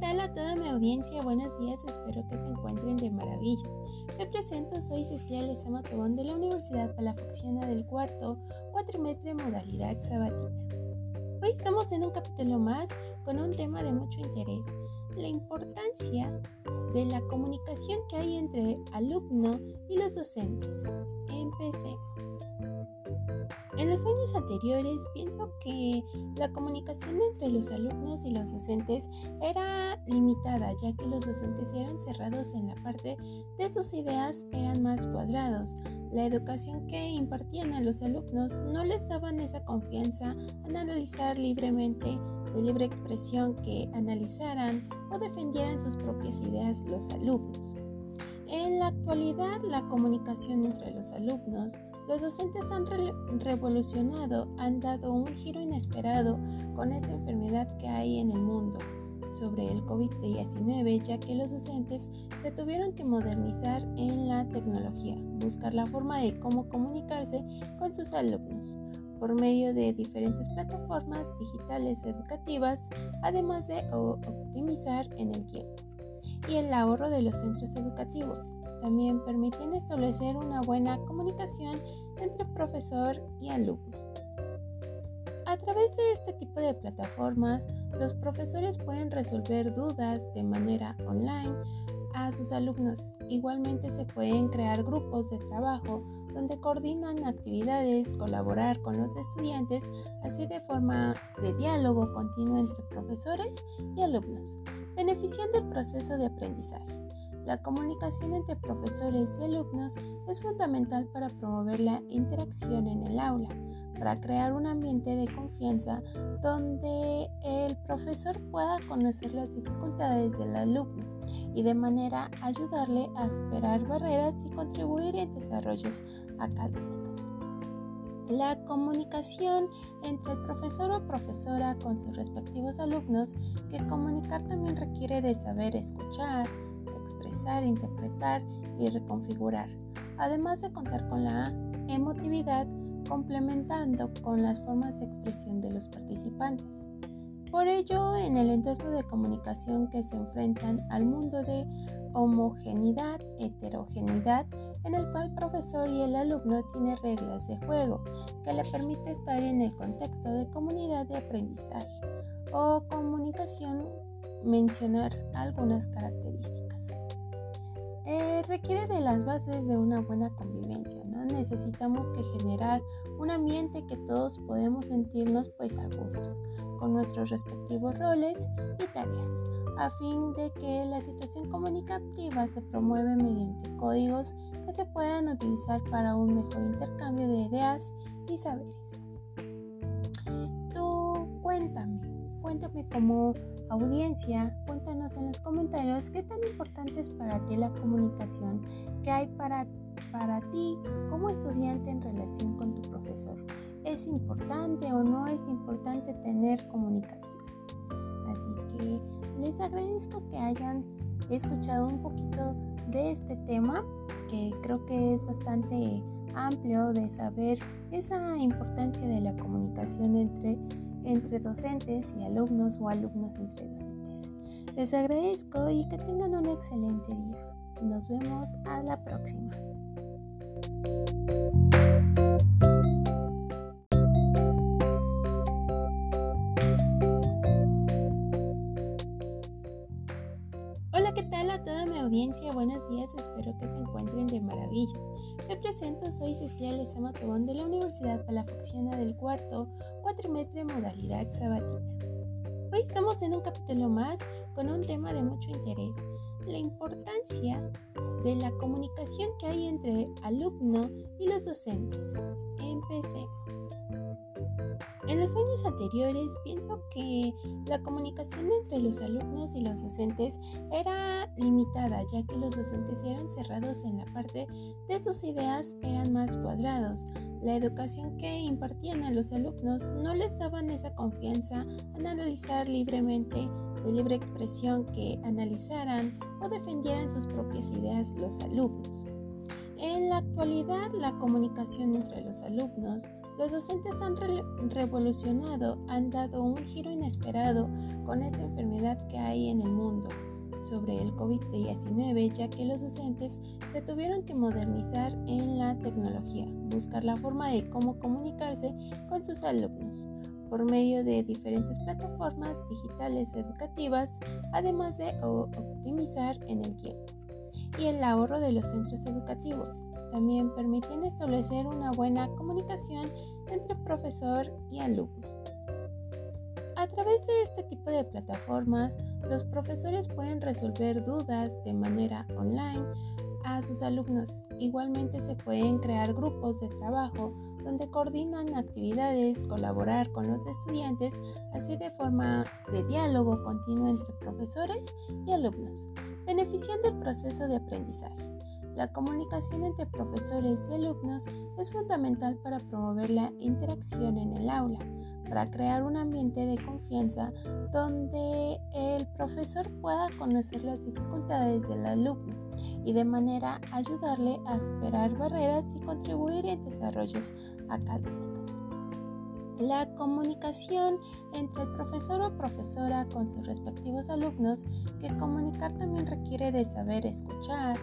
tal a toda mi audiencia? Buenos días, espero que se encuentren de maravilla. Me presento, soy Cecilia Lezama Tobón de la Universidad Palafoxiana del cuarto cuatrimestre modalidad sabatina. Hoy estamos en un capítulo más con un tema de mucho interés, la importancia de la comunicación que hay entre alumno y los docentes. Empecemos. En los años anteriores pienso que la comunicación entre los alumnos y los docentes era limitada, ya que los docentes eran cerrados en la parte de sus ideas eran más cuadrados. La educación que impartían a los alumnos no les daban esa confianza en analizar libremente de libre expresión que analizaran o defendieran sus propias ideas los alumnos. En la actualidad, la comunicación entre los alumnos los docentes han revolucionado, han dado un giro inesperado con esta enfermedad que hay en el mundo sobre el COVID-19, ya que los docentes se tuvieron que modernizar en la tecnología, buscar la forma de cómo comunicarse con sus alumnos por medio de diferentes plataformas digitales educativas, además de optimizar en el tiempo y el ahorro de los centros educativos. También permiten establecer una buena comunicación entre profesor y alumno. A través de este tipo de plataformas, los profesores pueden resolver dudas de manera online a sus alumnos. Igualmente se pueden crear grupos de trabajo donde coordinan actividades, colaborar con los estudiantes, así de forma de diálogo continuo entre profesores y alumnos, beneficiando el proceso de aprendizaje. La comunicación entre profesores y alumnos es fundamental para promover la interacción en el aula, para crear un ambiente de confianza donde el profesor pueda conocer las dificultades del alumno y de manera ayudarle a superar barreras y contribuir en desarrollos académicos. La comunicación entre el profesor o profesora con sus respectivos alumnos, que comunicar también requiere de saber escuchar, expresar, interpretar y reconfigurar, además de contar con la emotividad complementando con las formas de expresión de los participantes. Por ello, en el entorno de comunicación que se enfrentan al mundo de homogeneidad, heterogeneidad, en el cual el profesor y el alumno tienen reglas de juego que le permite estar en el contexto de comunidad de aprendizaje o comunicación, mencionar algunas características. Eh, requiere de las bases de una buena convivencia, ¿no? Necesitamos que generar un ambiente que todos podemos sentirnos pues a gusto, con nuestros respectivos roles y tareas, a fin de que la situación comunicativa se promueve mediante códigos que se puedan utilizar para un mejor intercambio de ideas y saberes. Tú cuéntame, cuéntame cómo Audiencia, cuéntanos en los comentarios qué tan importante es para ti la comunicación que hay para, para ti como estudiante en relación con tu profesor. ¿Es importante o no es importante tener comunicación? Así que les agradezco que hayan escuchado un poquito de este tema que creo que es bastante amplio de saber esa importancia de la comunicación entre entre docentes y alumnos o alumnos entre docentes. Les agradezco y que tengan un excelente día. Nos vemos a la próxima. Audiencia? Buenos días, espero que se encuentren de maravilla. Me presento, soy Cecilia Lezama Tobón de la Universidad Palafoxiana del cuarto cuatrimestre modalidad sabatina. Hoy estamos en un capítulo más con un tema de mucho interés, la importancia de la comunicación que hay entre alumno y los docentes. Empecemos. En los años anteriores pienso que la comunicación entre los alumnos y los docentes era limitada, ya que los docentes eran cerrados en la parte de sus ideas eran más cuadrados. La educación que impartían a los alumnos no les daban esa confianza en analizar libremente de libre expresión que analizaran o defendieran sus propias ideas los alumnos. En la actualidad, la comunicación entre los alumnos, los docentes han revolucionado, han dado un giro inesperado con esta enfermedad que hay en el mundo sobre el COVID-19, ya que los docentes se tuvieron que modernizar en la tecnología, buscar la forma de cómo comunicarse con sus alumnos por medio de diferentes plataformas digitales educativas, además de optimizar en el tiempo y el ahorro de los centros educativos. También permiten establecer una buena comunicación entre profesor y alumno. A través de este tipo de plataformas, los profesores pueden resolver dudas de manera online a sus alumnos. Igualmente se pueden crear grupos de trabajo donde coordinan actividades, colaborar con los estudiantes, así de forma de diálogo continuo entre profesores y alumnos, beneficiando el proceso de aprendizaje. La comunicación entre profesores y alumnos es fundamental para promover la interacción en el aula, para crear un ambiente de confianza donde el profesor pueda conocer las dificultades del alumno y de manera ayudarle a superar barreras y contribuir en desarrollos académicos. La comunicación entre el profesor o profesora con sus respectivos alumnos, que comunicar también requiere de saber escuchar,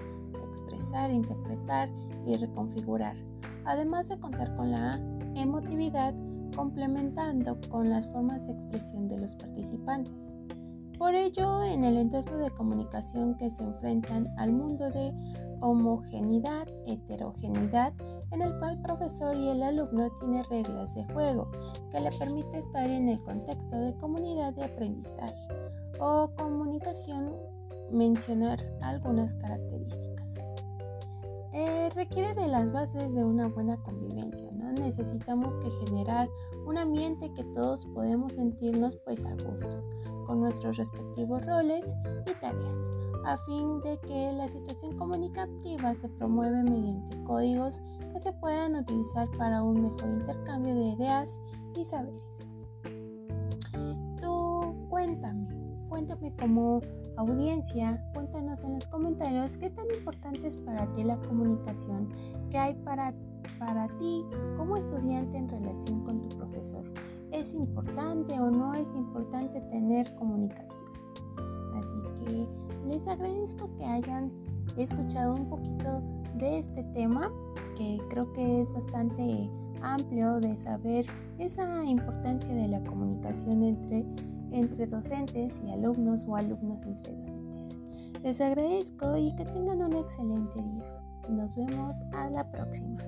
expresar, interpretar y reconfigurar, además de contar con la emotividad complementando con las formas de expresión de los participantes. Por ello, en el entorno de comunicación que se enfrentan al mundo de homogeneidad, heterogeneidad, en el cual el profesor y el alumno tienen reglas de juego que le permite estar en el contexto de comunidad de aprendizaje o comunicación, mencionar algunas características. Eh, requiere de las bases de una buena convivencia, ¿no? Necesitamos generar un ambiente que todos podemos sentirnos pues a gusto, con nuestros respectivos roles y tareas, a fin de que la situación comunicativa se promueve mediante códigos que se puedan utilizar para un mejor intercambio de ideas y saberes. Tú cuéntame, cuéntame cómo Audiencia, cuéntanos en los comentarios qué tan importante es para ti la comunicación que hay para, para ti como estudiante en relación con tu profesor. ¿Es importante o no es importante tener comunicación? Así que les agradezco que hayan escuchado un poquito de este tema que creo que es bastante amplio de saber esa importancia de la comunicación entre entre docentes y alumnos o alumnos entre docentes. Les agradezco y que tengan un excelente día. Nos vemos a la próxima.